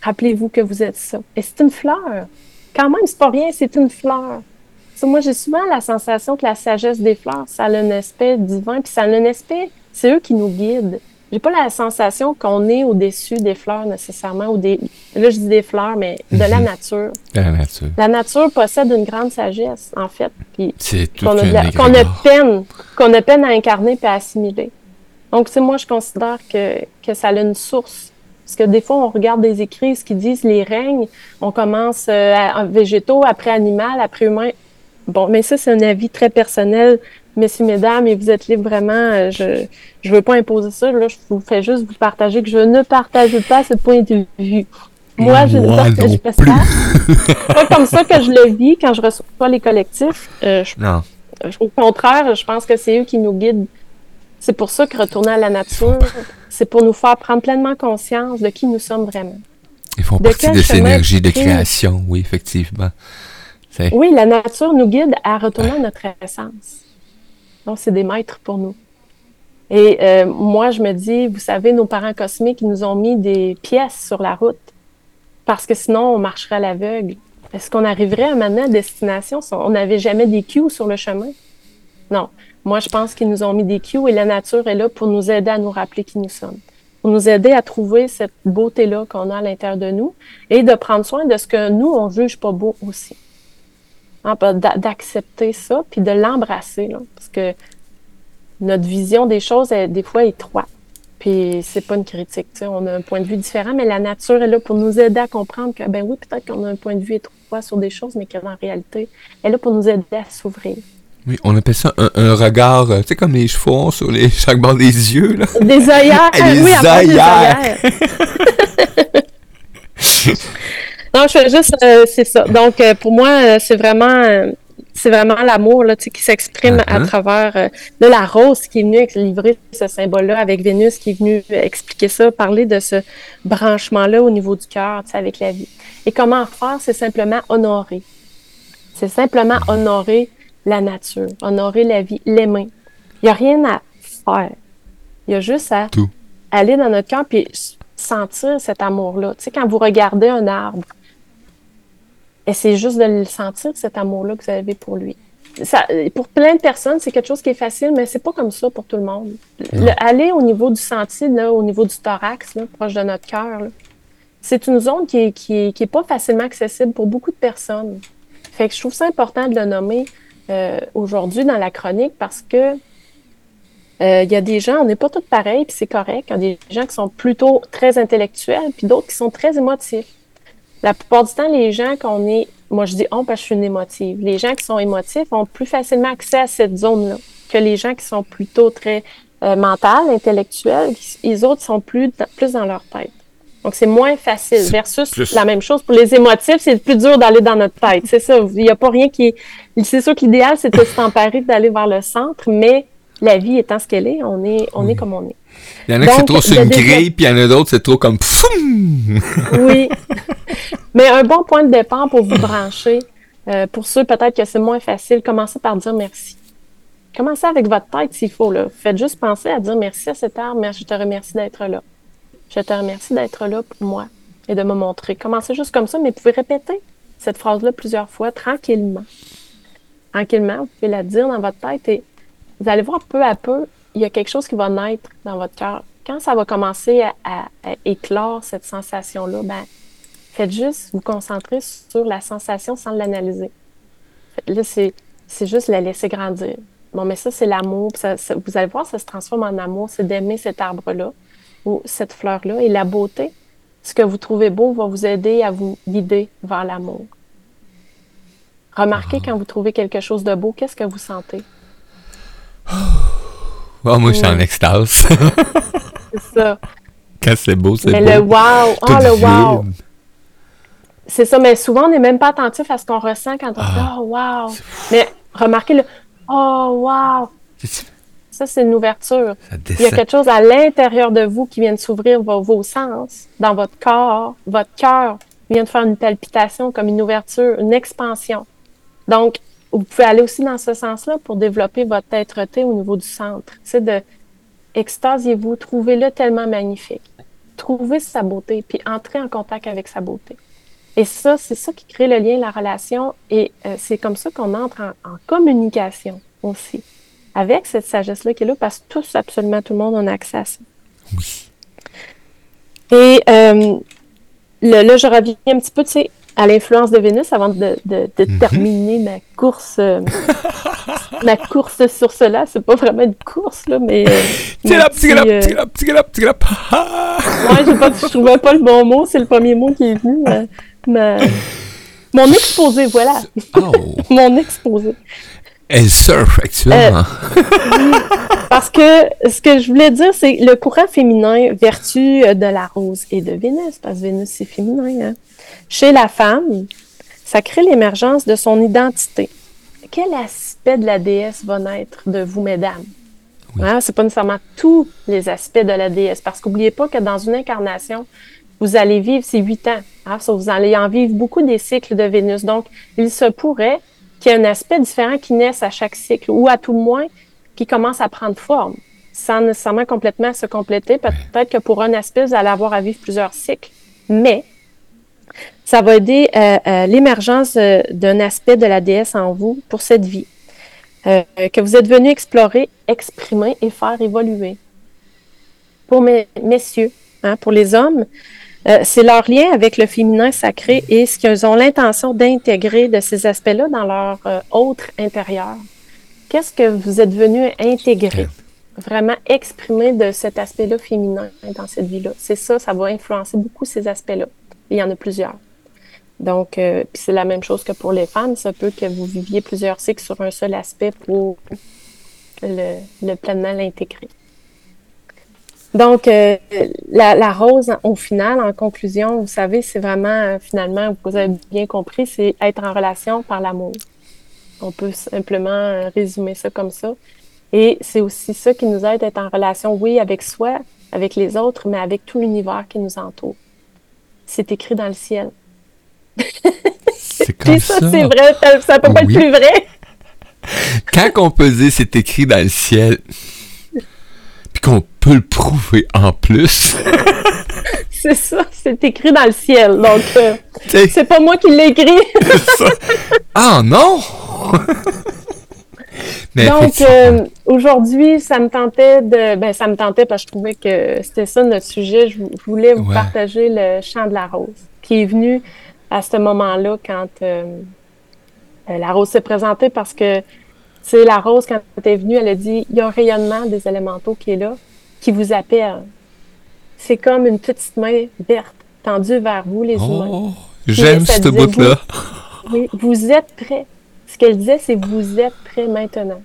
rappelez-vous que vous êtes ça. Et c'est une fleur. Quand même, c'est pas rien, c'est une fleur. moi, j'ai souvent la sensation que la sagesse des fleurs, ça a un aspect divin, puis ça a un aspect, c'est eux qui nous guident j'ai pas la sensation qu'on est au-dessus des fleurs nécessairement, ou des, là je dis des fleurs, mais de la mhm. nature. De la nature. La nature possède une grande sagesse, en fait. C'est qu'on a, qu'on a peine, qu'on a peine à incarner et à assimiler. Donc, c'est moi, je considère que, que ça a une source. Parce que des fois, on regarde des écrits qui disent les règnes, on commence euh, en végétaux, après animal, après humain. Bon, mais ça, c'est un avis très personnel messieurs, mesdames, et vous êtes libres vraiment. Euh, je ne veux pas imposer ça. Là, je vous fais juste vous partager que je ne partage pas ce point de vue. Moi, je, Moi non je fais ça. C'est pas comme ça que je le vis quand je reçois les collectifs. Euh, je- Non. au contraire, je pense que c'est eux qui nous guident. C'est pour ça que retourner à la nature, c'est pour nous faire prendre pleinement conscience de qui nous sommes vraiment. Ils font De partie de cette énergie de création, oui, effectivement. Oui, la nature nous guide à retourner à notre essence. Donc, c'est des maîtres pour nous. Et euh, moi, je me dis, vous savez, nos parents cosmiques, ils nous ont mis des pièces sur la route parce que sinon, on marcherait à l'aveugle. Est-ce qu'on arriverait à mener à destination si on n'avait jamais des cues sur le chemin? Non. Moi, je pense qu'ils nous ont mis des cues et la nature est là pour nous aider à nous rappeler qui nous sommes, pour nous aider à trouver cette beauté-là qu'on a à l'intérieur de nous et de prendre soin de ce que nous, on juge pas beau aussi. Hein, d'accepter ça, puis de l'embrasser, parce que notre vision des choses est des fois étroite. Puis c'est pas une critique, tu sais, on a un point de vue différent, mais la nature est là pour nous aider à comprendre que, ben oui, peut-être qu'on a un point de vue étroit sur des choses, mais qu'en réalité, elle est là pour nous aider à s'ouvrir. Oui, on appelle ça un, un regard, euh, tu sais, comme les chevaux sur les, chaque bord des yeux, là. Des œillères! Les oui, avoir des œillères. non, je fais juste, euh, c'est ça. Donc, euh, pour moi, c'est vraiment, euh, c'est vraiment l'amour là, tu sais, qui s'exprime à Mhm. travers de la rose qui est venue livrer ce symbole-là avec Vénus qui est venue expliquer ça, parler de ce branchement-là au niveau du cœur, tu sais, avec la vie. Et comment faire, c'est simplement honorer. C'est simplement honorer la nature, honorer la vie, l'aimer. Il n'y a rien à faire. Il y a juste à Tout. aller dans notre cœur puis sentir cet amour-là. Tu sais, quand vous regardez un arbre, essayez juste de le sentir, cet amour-là que vous avez pour lui. Ça, pour plein de personnes, c'est quelque chose qui est facile, mais c'est pas comme ça pour tout le monde. Le- aller au niveau du sentier, là, au niveau du thorax, là, proche de notre cœur, c'est une zone qui est, qui, est, qui est pas facilement accessible pour beaucoup de personnes. Fait que je trouve ça important de le nommer euh, aujourd'hui dans la chronique parce que euh, il y a des gens, on n'est pas tous pareils, puis c'est correct. Il y a des gens qui sont plutôt très intellectuels, puis d'autres qui sont très émotifs. La plupart du temps, les gens qu'on est, moi je dis on parce que je suis une émotive, les gens qui sont émotifs ont plus facilement accès à cette zone-là que les gens qui sont plutôt très euh, mentales, intellectuels. qui- Les autres sont plus, plus dans leur tête. Donc c'est moins facile. Versus plus- la même chose pour les émotifs, c'est plus dur d'aller dans notre tête. C'est ça. Il n'y a pas rien qui est. C'est sûr que l'idéal, c'est de s'emparer, d'aller vers le centre, mais la vie étant ce qu'elle est, on est, on est comme on est. Il y en a qui c'est trop sur une développe- grille, puis il y en a d'autres, c'est trop comme pfoum! Oui. Mais un bon point de départ pour vous brancher, euh, pour ceux peut-être que c'est moins facile, commencez par dire merci. Commencez avec votre tête s'il faut. Là. Faites juste penser à dire merci à cet arbre, je te remercie d'être là. Je te remercie d'être là pour moi et de me montrer. Commencez juste comme ça, mais vous pouvez répéter cette phrase-là plusieurs fois tranquillement. Tranquillement, vous pouvez la dire dans votre tête et vous allez voir peu à peu, il y a quelque chose qui va naître dans votre cœur. Quand ça va commencer à, éclore cette sensation-là, ben, faites juste vous concentrer sur la sensation sans l'analyser. Là, c'est, juste la laisser grandir. Bon, mais ça, c'est l'amour. Vous allez voir, ça se transforme en amour. C'est d'aimer cet arbre-là ou cette fleur-là. Et la beauté, ce que vous trouvez beau va vous aider à vous guider vers l'amour. Remarquez quand vous trouvez quelque chose de beau, qu'est-ce que vous sentez? Oh, moi, je suis en extase. C'est ça. Quand c'est beau, c'est Mais beau. le wow, oh le wow. C'est ça, mais souvent, on n'est même pas attentif à ce qu'on ressent quand on Ah. dit Oh, wow. Mais remarquez le Oh, wow. Ça, c'est une ouverture. Il y a quelque chose à l'intérieur de vous qui vient de s'ouvrir vos, vos sens, dans votre corps. Votre cœur vient de faire une palpitation comme une ouverture, une expansion. Donc, vous pouvez aller aussi dans ce sens-là pour développer votre être-té au niveau du centre. C'est de extasiez-vous, trouvez-le tellement magnifique. Trouvez sa beauté, puis entrez en contact avec sa beauté. Et ça, c'est ça qui crée le lien, la relation, et euh, c'est comme ça qu'on entre en, en communication aussi, avec cette sagesse-là qui est là, parce que tous, absolument tout le monde, on a accès à ça. Oui. Et euh, le- là, je reviens un petit peu, tu sais, à l'influence de Vénus avant de, de- de Mhm. terminer ma course, euh, ma course sur cela. C'est pas vraiment une course, là, mais. Ah! Ouais, j'ai pas, je trouvais pas le bon mot, c'est le premier mot qui est venu. ma- Mon exposé, voilà. Oh! Mon exposé. Elle surfe actuellement. Euh, parce que ce que je voulais dire, c'est le courant féminin, vertu de la rose et de Vénus, parce que Vénus, c'est féminin. Hein. Chez la femme, ça crée l'émergence de son identité. Quel aspect de la déesse va naître de vous, mesdames? Ce Hein? C'est pas nécessairement tous les aspects de la déesse, parce qu'oubliez pas que dans une incarnation, vous allez vivre ces huit ans. Hein? Vous allez en vivre beaucoup des cycles de Vénus. Donc, il se pourrait qu'il y ait un aspect différent qui naisse à chaque cycle, ou à tout le moins qui commence à prendre forme, sans nécessairement complètement se compléter. Peut-être que pour un aspect, vous allez avoir à vivre plusieurs cycles. Mais ça va aider euh, euh, l'émergence euh, d'un aspect de la déesse en vous pour cette vie, que vous êtes venu explorer, exprimer et faire évoluer. Pour mes messieurs, hein, pour les hommes, c'est leur lien avec le féminin sacré et ce qu'ils ont l'intention d'intégrer de ces aspects-là dans leur autre intérieur. Qu'est-ce que vous êtes venu intégrer? Vraiment exprimer de cet aspect-là féminin dans cette vie-là? C'est ça, ça va influencer beaucoup ces aspects-là. Il y en a plusieurs. Donc, euh, c'est la même chose que pour les femmes. Ça peut que vous viviez plusieurs cycles sur un seul aspect pour le, pleinement l'intégrer. Donc, euh, la, rose, au final, en conclusion, vous savez, c'est vraiment, euh, finalement, vous avez bien compris, c'est être en relation par l'amour. On peut simplement résumer ça comme ça. Et c'est aussi ça qui nous aide à être en relation, oui, avec soi, avec les autres, mais avec tout l'univers qui nous entoure c'est écrit dans le ciel. C'est comme ça. c'est vrai, ça, peut pas être plus vrai. Quand on peut dire c'est écrit dans le ciel, puis qu'on peut le prouver en plus. c'est ça, c'est écrit dans le ciel. Donc, euh, c'est pas moi qui l'ai écrit. ah non! Donc, euh, aujourd'hui, ça me tentait de. Ben, ça me tentait parce que je trouvais que c'était ça notre sujet. Je, voulais vous partager le chant de la rose qui est venu à ce moment-là quand euh, la rose s'est présentée parce que, c'est la rose, quand elle est venue, elle a dit il y a un rayonnement des élémentaux qui est là, qui vous appelle. C'est comme une petite main verte tendue vers vous, les humains. Oh, j'aime ce bout-là. Oui, vous êtes prêts ce qu'elle disait, c'est vous êtes prêts maintenant.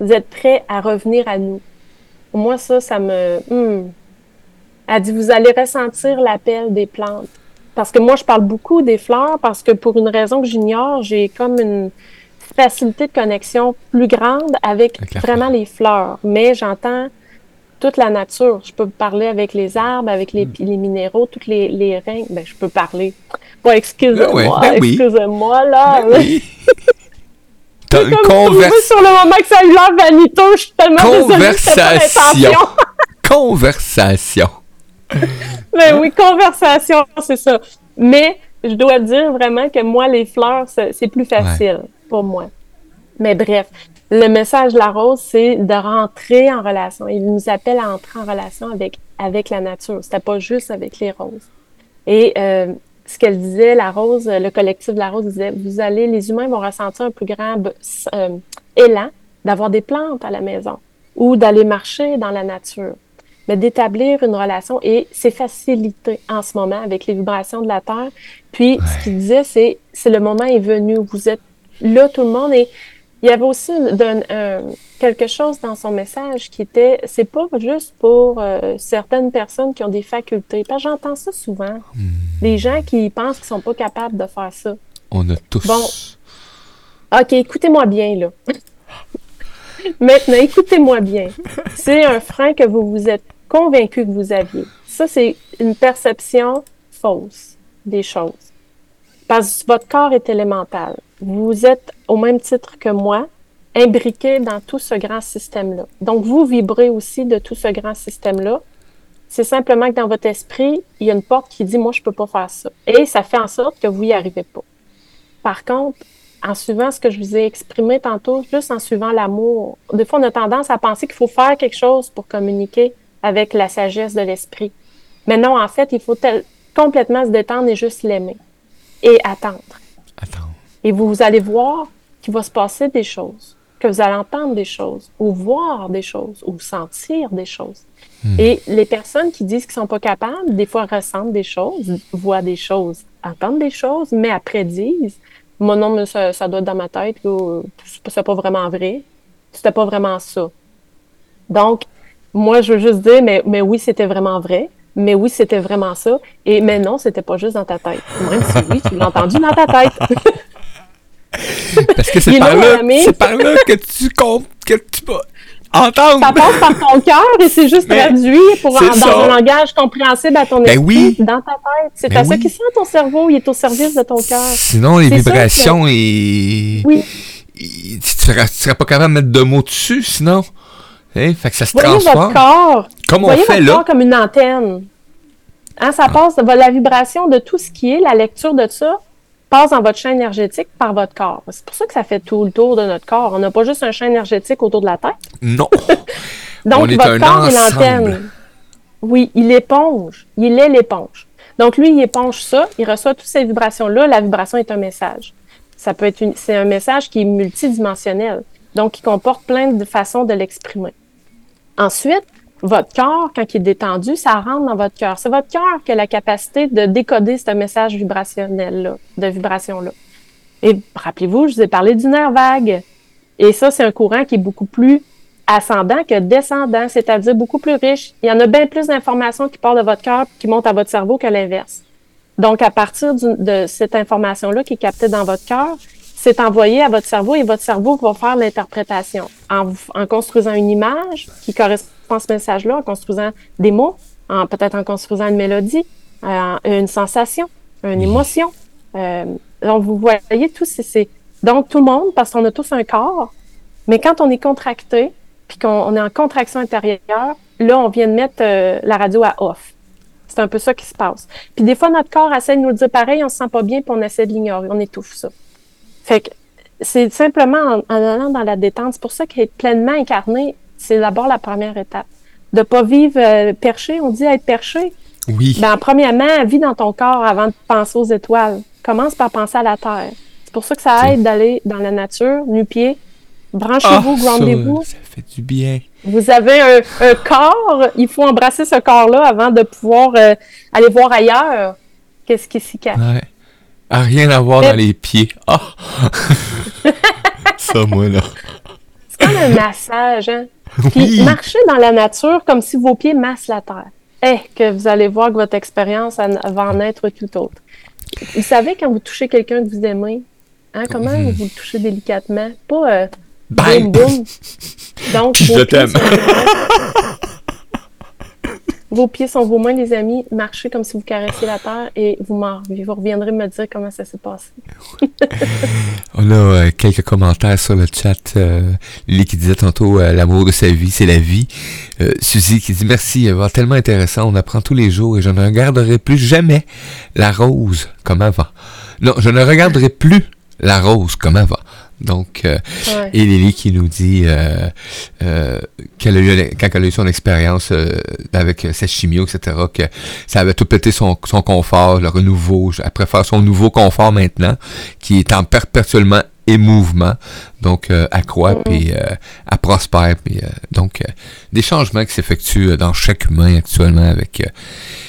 Vous êtes prêts à revenir à nous. Moi, ça, ça me... Hmm. Elle dit, vous allez ressentir l'appel des plantes. Parce que moi, je parle beaucoup des fleurs parce que pour une raison que j'ignore, j'ai comme une facilité de connexion plus grande avec, vraiment les fleurs. Mais j'entends toute la nature. Je peux parler avec les arbres, avec les, hmm. minéraux, toutes les, les reins. Ben, je peux parler. Bon, excusez-moi, ben excusez-moi, là. Ben T'as une conversation. sur le moment que ça a eu l'air vaniteux, je suis tellement Conversation. conversation. Mais oui, conversation, c'est ça. Mais je dois dire vraiment que moi, les fleurs, c'est plus facile pour moi. Mais bref, le message de la rose, c'est de rentrer en relation. Il nous appelle à entrer en relation avec, avec la nature. C'était pas juste avec les roses. Et euh, ce qu'elle disait, la Rose, le collectif de la Rose disait, vous allez, les humains vont ressentir un plus grand euh, élan d'avoir des plantes à la maison ou d'aller marcher dans la nature, mais d'établir une relation et c'est facilité en ce moment avec les vibrations de la Terre. Puis, ce qu'il disait, c'est, c'est le moment est venu, vous êtes là tout le monde et il y avait aussi quelque chose dans son message qui était, c'est pas juste pour euh, certaines personnes qui ont des facultés. Parce j'entends ça souvent. Hmm. Des gens qui pensent qu'ils sont pas capables de faire ça. On a tous. Bon. OK, écoutez-moi bien, là. Maintenant, écoutez-moi bien. C'est un frein que vous vous êtes convaincu que vous aviez. Ça, c'est une perception fausse des choses. Parce que votre corps est élémental vous êtes au même titre que moi, imbriqué dans tout ce grand système-là. Donc, vous vibrez aussi de tout ce grand système-là. C'est simplement que dans votre esprit, il y a une porte qui dit, moi, je peux pas faire ça. Et ça fait en sorte que vous y arrivez pas. Par contre, en suivant ce que je vous ai exprimé tantôt, juste en suivant l'amour, des fois, on a tendance à penser qu'il faut faire quelque chose pour communiquer avec la sagesse de l'esprit. Mais non, en fait, il faut complètement se détendre et juste l'aimer et attendre. Attendre. Et vous, allez voir qu'il va se passer des choses, que vous allez entendre des choses, ou voir des choses, ou sentir des choses. Hmm. Et les personnes qui disent qu'ils sont pas capables, des fois ressentent des choses, voient des choses, entendent des choses, mais après disent Moi, non, mais ça, ça doit être dans ma tête. là. C'est pas vraiment vrai. C'était pas vraiment ça. Donc, moi, je veux juste dire, mais, mais oui, c'était vraiment vrai. Mais oui, c'était vraiment ça. Et mais non, c'était pas juste dans ta tête. Même si oui, tu l'as entendu dans ta tête. Parce que c'est est par là, par que tu comptes, que tu vas entendre. ça passe par ton cœur et c'est juste Mais traduit pour en- dans ça. un langage compréhensible à ton Ben esprit, oui. dans ta tête. C'est Ben à ça qu'il sent ton cerveau. Il est au service de ton cœur. Sinon, les vibrations, et... Oui. et- tu serais, tu serais pas capable de mettre de mots dessus, sinon. Hein? Fait que ça se Voyez transforme. votre corps. Comme on Voyez fait votre là. corps comme une antenne. Hein, ça passe, la vibration de tout ce qui est, la lecture de ça, passe dans votre champ énergétique par votre corps. C'est pour ça que ça fait tout le tour de notre corps. On n'a pas juste un champ énergétique autour de la tête. Non. Donc, On est votre un corps est l'antenne. Oui, il éponge. Il est l'éponge. Donc, lui, il éponge ça, il reçoit toutes ces vibrations-là. La vibration est un message. Ça peut être une, c'est un message qui est multidimensionnel. Donc, il comporte plein de façons de l'exprimer. Ensuite, votre cœur, quand il est détendu, ça rentre dans votre cœur. C'est votre cœur qui a la capacité de décoder ce message vibrationnel-là, de vibration-là. Et rappelez-vous, je vous ai parlé du nerf vague. Et ça, c'est un courant qui est beaucoup plus ascendant que descendant, c'est-à-dire beaucoup plus riche. Il y en a bien plus d'informations qui partent de votre cœur qui montent à votre cerveau que l'inverse. Donc, à partir de cette information-là qui est captée dans votre cœur, c'est envoyé à votre cerveau et votre cerveau va faire l'interprétation en, en construisant une image qui correspond à ce message-là, en construisant des mots, en, peut-être en construisant une mélodie, euh, une sensation, une émotion. Euh, donc, vous voyez, tout c'est-. Donc, tout le monde, parce qu'on a tous un corps, mais quand on est contracté, puis qu'on on est en contraction intérieure, là, on vient de mettre euh, la radio à off. C'est un peu ça qui se passe. Puis des fois, notre corps essaie de nous le dire pareil, on se sent pas bien, puis on essaie de l'ignorer, on étouffe ça. Fait que c'est simplement en, en allant dans la détente. C'est pour ça qu'être pleinement incarné, c'est d'abord la première étape. De pas vivre euh, perché, on dit être perché. Oui. Ben, premièrement, vis dans ton corps avant de penser aux étoiles. Commence par penser à la terre. C'est pour ça que ça aide d'aller dans la nature, nu-pied. Branchez-vous, Ah, ça, groundez-vous. ça fait du bien. Vous avez un, un corps, il faut embrasser ce corps-là avant de pouvoir euh, aller voir ailleurs qu'est-ce qui s'y cache. Ouais. Rien à voir Mais- dans les pieds. Ah! ça, moi, là. C'est comme un massage, hein? Puis Oui. marchez dans la nature comme si vos pieds massent la terre. Eh, que vous allez voir que votre expérience en- va en être tout autre. Vous savez, quand vous touchez quelqu'un que vous aimez, hein, comment Mhm. vous le touchez délicatement? Pas euh, boum boum. Donc, Je t'aime. vos pieds sont vos mains, les amis. Marchez comme si vous caressiez la terre et vous, m'en- vous reviendrez me dire comment ça s'est passé. On a euh, quelques commentaires sur le chat. Euh, Lily qui disait tantôt euh, l'amour de sa vie, c'est la vie. Euh, Suzy qui dit merci, tellement intéressant, on apprend tous les jours et je ne regarderai plus jamais la rose comme avant. Non, je ne regarderai plus la rose comme avant. Donc, euh, Ouais. et Lily qui nous dit euh, euh, qu'elle a eu, quand elle a eu son expérience euh, avec sa chimio, etc., que ça avait tout pété son, son confort, le renouveau. Elle préfère son nouveau confort maintenant, qui est en perpétuellement émouvement. Donc, euh, croit, Mhm. puis euh, elle prospère. Puis, euh, donc, euh, des changements qui s'effectuent euh, dans chaque humain actuellement avec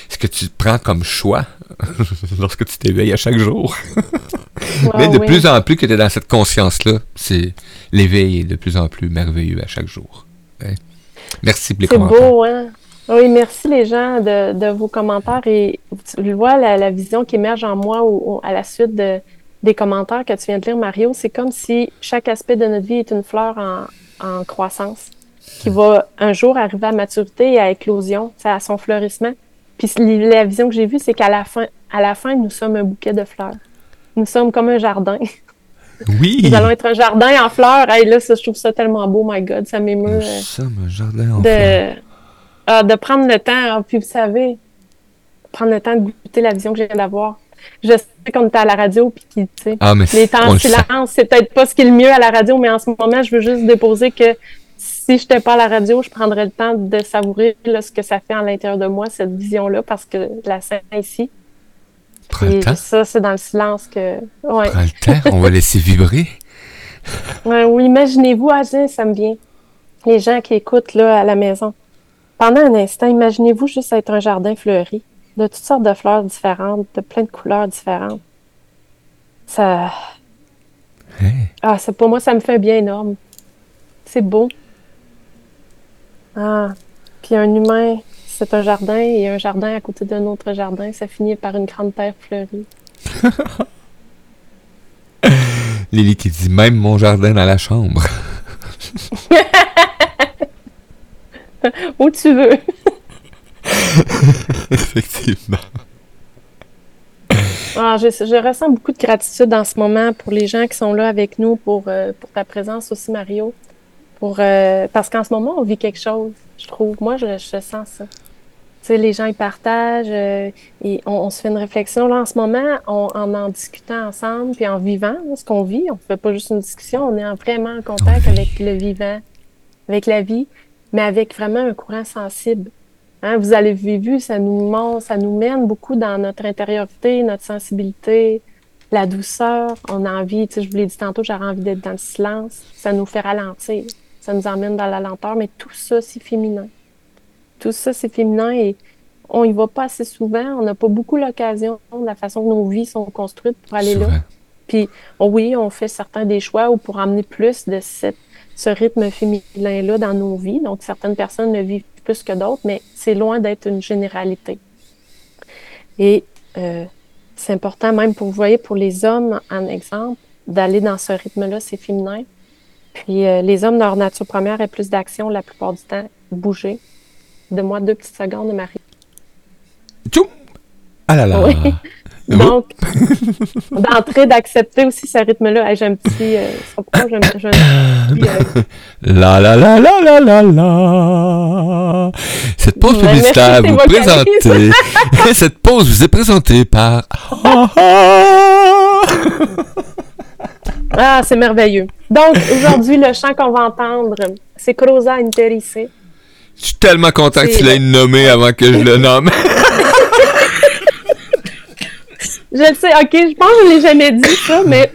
ce que tu prends comme choix lorsque tu t'éveilles à chaque jour. Mais de oui. plus en plus que tu es dans cette conscience-là, c'est l'éveil est de plus en plus merveilleux à chaque jour. Ouais. Merci pour les C'est commentaires. beau, hein? Oui, merci les gens de, de vos commentaires et tu vois la, la vision qui émerge en moi au- au- à la suite de, des commentaires que tu viens de lire, Mario. C'est comme si chaque aspect de notre vie est une fleur en, en croissance qui va un jour arriver à maturité et à éclosion, à son fleurissement. Puis la vision que j'ai vue, c'est qu'à la fin, à la fin, nous sommes un bouquet de fleurs. Nous sommes comme un jardin. Oui! Nous allons être un jardin en fleurs. Hey, là, ça, je trouve ça tellement beau, my God, ça m'émeut. Nous euh, sommes un jardin en fleurs. de, ah, de prendre le temps. Ah, puis vous savez, prendre le temps de goûter la vision que viens d'avoir. Je sais qu'on était à la radio, puis tu sais, Ah, les temps de silence, c'est peut-être pas ce qui est le mieux à la radio, mais en ce moment, je veux juste déposer que si je n'étais pas à la radio, je prendrais le temps de savourer là, ce que ça fait à l'intérieur de moi, cette vision-là, parce que la scène est ici. Prends le Et temps. ça, c'est dans le silence que. Ouais. Prends le temps. On va laisser vibrer. Ouais, oui, imaginez-vous, ah, ça me vient. Les gens qui écoutent là, à la maison. Pendant un instant, imaginez-vous juste être un jardin fleuri, de toutes sortes de fleurs différentes, de plein de couleurs différentes. Ça? Ah, ça, pour moi, ça me fait un bien énorme. C'est beau. Ah, puis un humain, c'est un jardin, et un jardin à côté d'un autre jardin, ça finit par une grande terre fleurie. Lily qui dit même mon jardin dans la chambre. Où tu veux. Effectivement. Ah, je, je ressens beaucoup de gratitude en ce moment pour les gens qui sont là avec nous, pour, euh, pour ta présence aussi, Mario. Pour, euh, parce qu'en ce moment, on vit quelque chose, je trouve. Moi, je, je sens ça. Tu sais, les gens, ils partagent, euh, et on, on se fait une réflexion. Là, en ce moment, on, en en discutant ensemble, puis en vivant là, ce qu'on vit, on fait pas juste une discussion, on est en- vraiment en contact avec le vivant, avec la vie, mais avec vraiment un courant sensible. Hein, vous avez vu, ça nous monte, ça nous mène beaucoup dans notre intériorité, notre sensibilité, la douceur. On a envie, tu sais, je vous l'ai dit tantôt, j'aurais envie d'être dans le silence. Ça nous fait ralentir. Ça nous emmène dans la lenteur, mais tout ça, c'est féminin. Tout ça, c'est féminin et on y va pas assez souvent. On n'a pas beaucoup l'occasion de la façon que nos vies sont construites pour aller là. Puis oui, on fait certains des choix ou pour amener plus de cette, ce rythme féminin-là dans nos vies. Donc, certaines personnes le vivent plus que d'autres, mais c'est loin d'être une généralité. Et euh, c'est important même pour, vous voyez, pour les hommes, en exemple, d'aller dans ce rythme-là, c'est féminin. Puis euh, les hommes, leur nature première est plus d'action la plupart du temps, bouger. De moi deux petites secondes, Marie. Tchoum! Ah là là. Oui. Oh. Donc, d'entrer, d'accepter aussi ce rythme-là. Hey, j'ai un petit. Euh, pourquoi j'ai un- euh, La la la la la la la. Cette pause publicitaire vous présentée. Cette pause vous est présentée par. Ah, c'est merveilleux. Donc, aujourd'hui, le chant qu'on va entendre, c'est Croza Interisse. Je suis tellement content que tu l'aies nommé avant que je le nomme. Je le sais, ok, je pense que je l'ai jamais dit ça, mais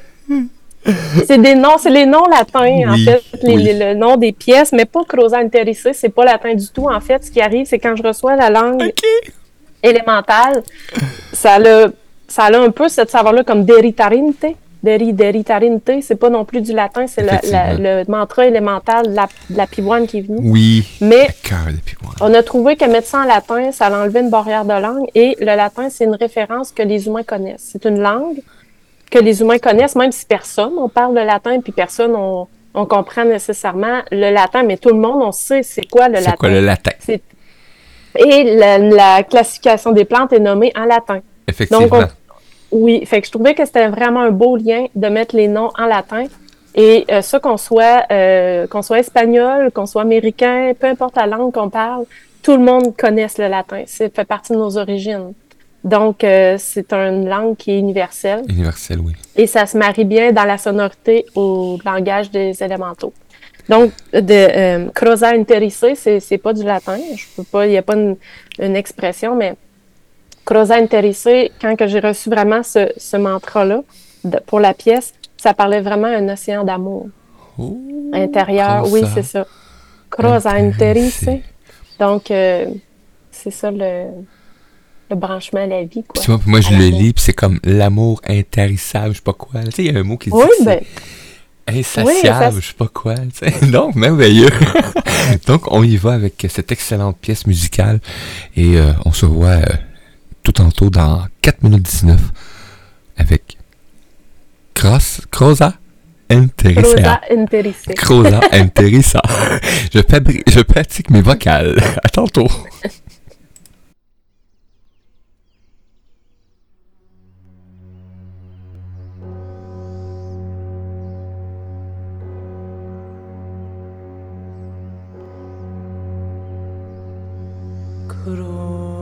c'est des noms, c'est les noms latins, en fait, les, oui. les- le nom des pièces, mais pas Croza Interisse, c'est pas latin du tout. En fait, ce qui arrive, c'est quand je reçois la langue élémentale, ça a, ça a un peu cette saveur-là comme deritarinte. Deri, deritarinte, c'est pas non plus du latin, c'est le, mantra élémental de la, la pivoine qui est venu. Oui. Mais on a trouvé que mettre ça en latin, ça enlevait une barrière de langue et le latin, c'est une référence que les humains connaissent. C'est une langue que les humains connaissent, même si personne, on parle le latin, puis personne, on, on comprend nécessairement le latin, mais tout le monde, on sait c'est quoi le latin. C'est quoi le latin? Et la, la classification des plantes est nommée en latin. Effectivement. Donc, Oui, fait que je trouvais que c'était vraiment un beau lien de mettre les noms en latin. Et euh, ça, qu'on soit, euh, qu'on soit espagnol, qu'on soit américain, peu importe la langue qu'on parle, tout le monde connaisse le latin. C'est fait partie de nos origines. Donc, euh, c'est une langue qui est universelle Universel, oui. et ça se marie bien dans la sonorité au langage des élémentaux. Donc, de euh, croza interisse, c'est c'est pas du latin. Je peux pas, il y a pas une, une expression, mais croza interisse, quand j'ai reçu vraiment ce, ce mantra-là pour la pièce, ça parlait vraiment un océan d'amour intérieur. Oui, c'est ça. Croza interisse. Donc, euh, c'est ça le, le branchement à la vie, quoi. Tu vois, moi, je le lis, puis c'est comme l'amour intarissable, je sais pas quoi. Tu sais, il y a un mot qui dit Oui, ben, insatiable, oui, ça- je sais pas quoi. tu sais. Donc, merveilleux. Donc, on y va avec cette excellente pièce musicale. Et euh, on se voit euh, tout tantôt dans 4 minutes 19 avec Cross, Croza Interissa. croza Interissa. je, je pratique mes vocales. À tantôt. Croza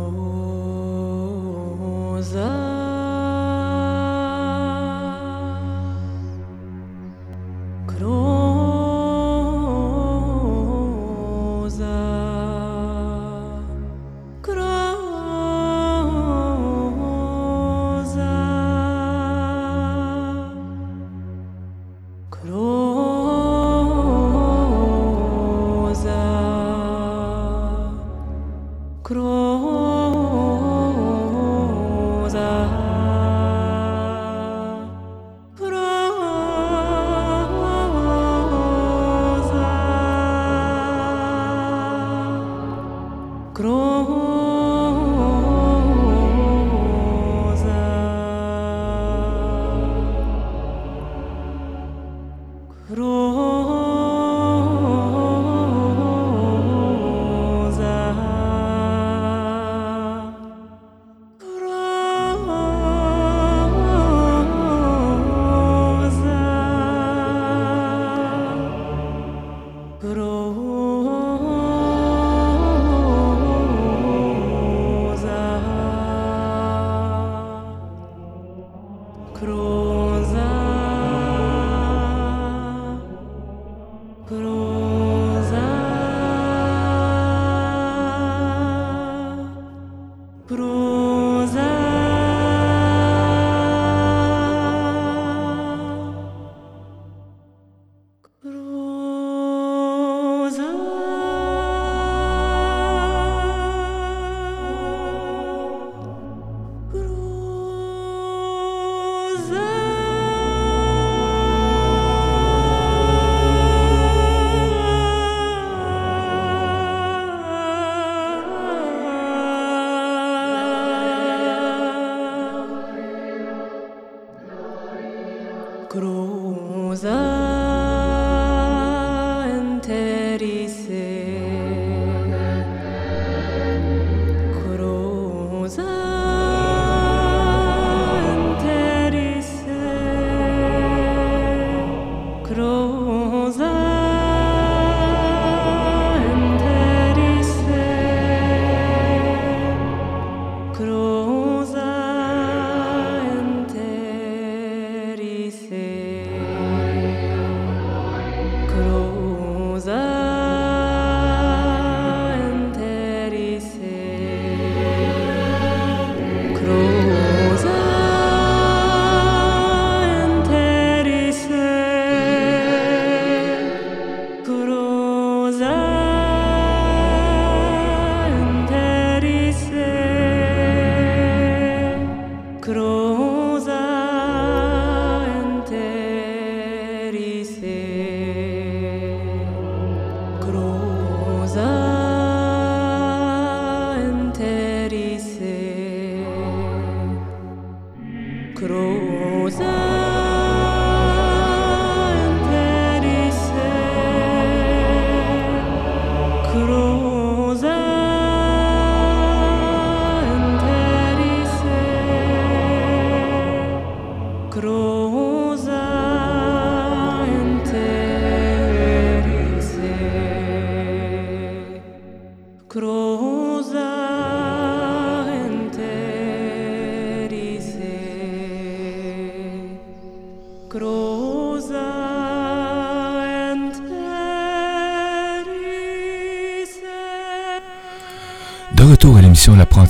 was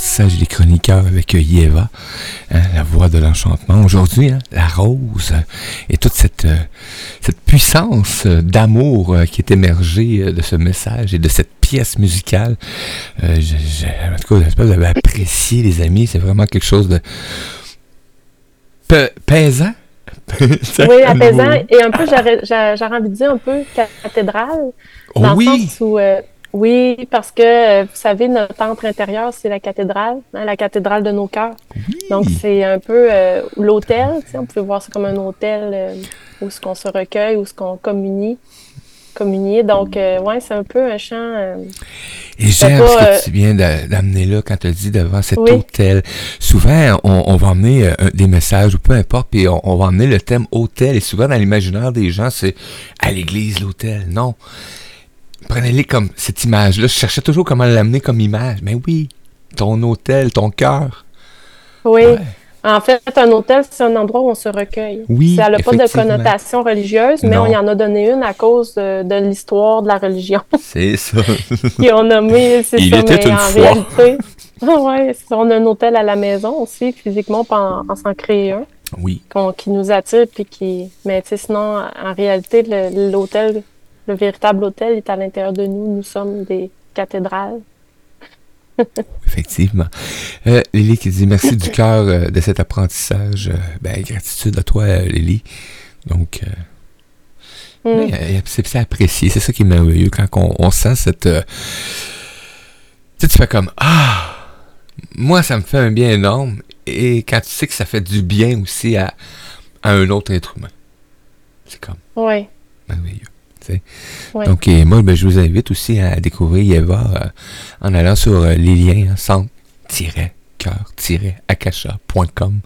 l'apprentissage des chroniqueurs avec Yeva, hein, la voix de l'enchantement. Aujourd'hui, hein, la rose et toute cette, euh, cette puissance d'amour euh, qui est émergée euh, de ce message et de cette pièce musicale. en tout cas, j'espère que vous avez apprécié, les amis. C'est vraiment quelque chose de pesant. oui, apaisant. Et un peu, j'aurais envie de dire un peu cathédrale. Dans oui. le sens où oui, parce que, euh, vous savez, notre entre intérieur, c'est la cathédrale, hein, la cathédrale de nos cœurs. Donc, c'est un peu euh, l'hôtel, on peut voir ça comme un hôtel euh, où ce qu'on se recueille, où ce qu'on communie. Communier. Donc, ouais, c'est un peu un chant. Et j'aime ce que tu viens d'amener là quand tu as dit devant cet hôtel. Souvent, on, va emmener des messages ou peu importe, puis on, on va emmener le thème hôtel. Et souvent, dans l'imaginaire des gens, c'est à l'église, l'hôtel. Non prenez-les comme cette image-là. Je cherchais toujours comment l'amener comme image. Mais oui, ton hôtel, ton cœur. Oui. En fait, un hôtel, c'est un endroit où on se recueille. Oui, Ça n'a pas de connotation religieuse, mais on y en a donné une à cause de, l'histoire de la religion. C'est ça. Qui ont nommé, c'est ça, était une en fois. réalité. oui, on a un hôtel à la maison aussi, physiquement, on s'en créer un. Oui. Qui nous attire, puis qui... Mais sinon, en réalité, l'hôtel le véritable hôtel est à l'intérieur de nous. Nous sommes des cathédrales. Effectivement. Euh, Lily qui dit merci du cœur euh, de cet apprentissage. Euh, ben, gratitude à toi, Lily. Donc, mm. c'est apprécié. C'est ça qui est merveilleux quand on, sent cette. tu sais, tu fais comme Ah, moi, ça me fait un bien énorme. Et quand tu sais que ça fait du bien aussi à, à un autre être humain. C'est comme. Oui. Merveilleux. Donc, moi, ben, je vous invite aussi à découvrir Yeva euh, en allant sur euh, les liens hein, centre-cœur-akasha.com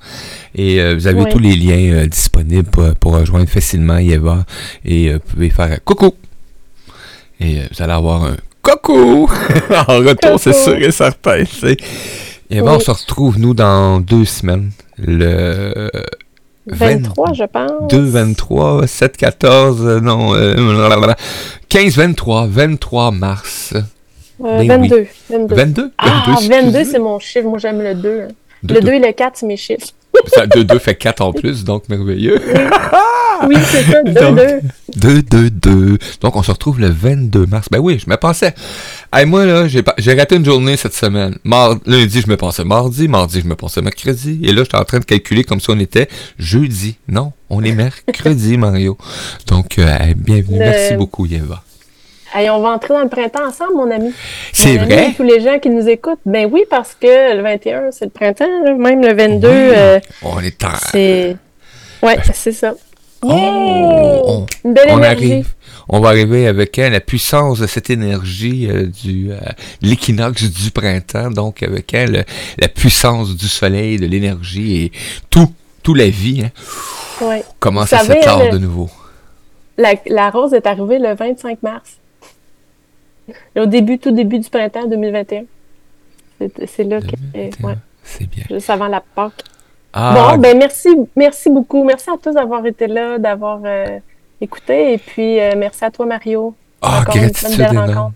et euh, vous avez tous les liens disponibles pour, rejoindre facilement Yeva et vous pouvez faire coucou. Et vous allez avoir un coucou en retour, c'est sûr et certain. Yeva, on se retrouve nous dans deux semaines le 23, je pense. 2, 23, 7, 14, euh, non, euh, 15, 23, 23 mars. Euh, Ben 22. 22. 22? Ah, 22, 22, excusez. c'est mon chiffre. Moi, j'aime le 2. hein. Deux, Le deux. 2 et le 4, c'est mes chiffres. Ça, 2, 2 fait 4 en plus, donc merveilleux. Oui, c'est ça, 2, Donc, 2. 2, 2, 2. Donc, on se retrouve le 22 mars. Ben oui, je me pensais. Hey, moi, là, j'ai raté une journée cette semaine. Mar- lundi, je me pensais mardi. Mardi, je me pensais mercredi. Et là, j'étais en train de calculer comme si on était jeudi. Non, on est mercredi, Mario. Donc, euh, bienvenue. Le- Merci beaucoup, Yeva. Hey, on va entrer dans le printemps ensemble, mon ami. C'est vrai? tous les gens qui nous écoutent. Ben oui, parce que le 21, c'est le printemps. là. Même le 22, Oui. euh, On est en... c'est... Ouais, c'est ça. Oh, on- belle arrive. On va arriver avec hein, la puissance de cette énergie euh, du euh, l'équinoxe du printemps, donc avec hein, le- la puissance du soleil, de l'énergie et tout, tout la vie hein, Ouais. commence Vous à s'étendre de nouveau? La, la rose est arrivée le 25 mars. Au début, tout début du printemps 2021. C'est c'est là que... 2021. Ouais, C'est bien. juste avant la Pâques. Ah, Bon, ben merci, merci beaucoup. Merci à tous d'avoir été là, d'avoir euh, écouté. Et puis, euh, merci à toi, Mario. ah, encore gratitude énorme.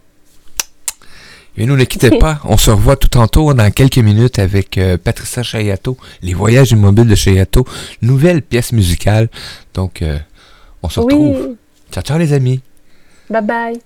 Et nous, ne quittez pas. On se revoit tout tantôt dans quelques minutes avec euh, Patricia Chayato, Les Voyages immobiles de Chayato, nouvelle pièce musicale. Donc, on se retrouve. Oui, Ciao, ciao les amis. bye bye.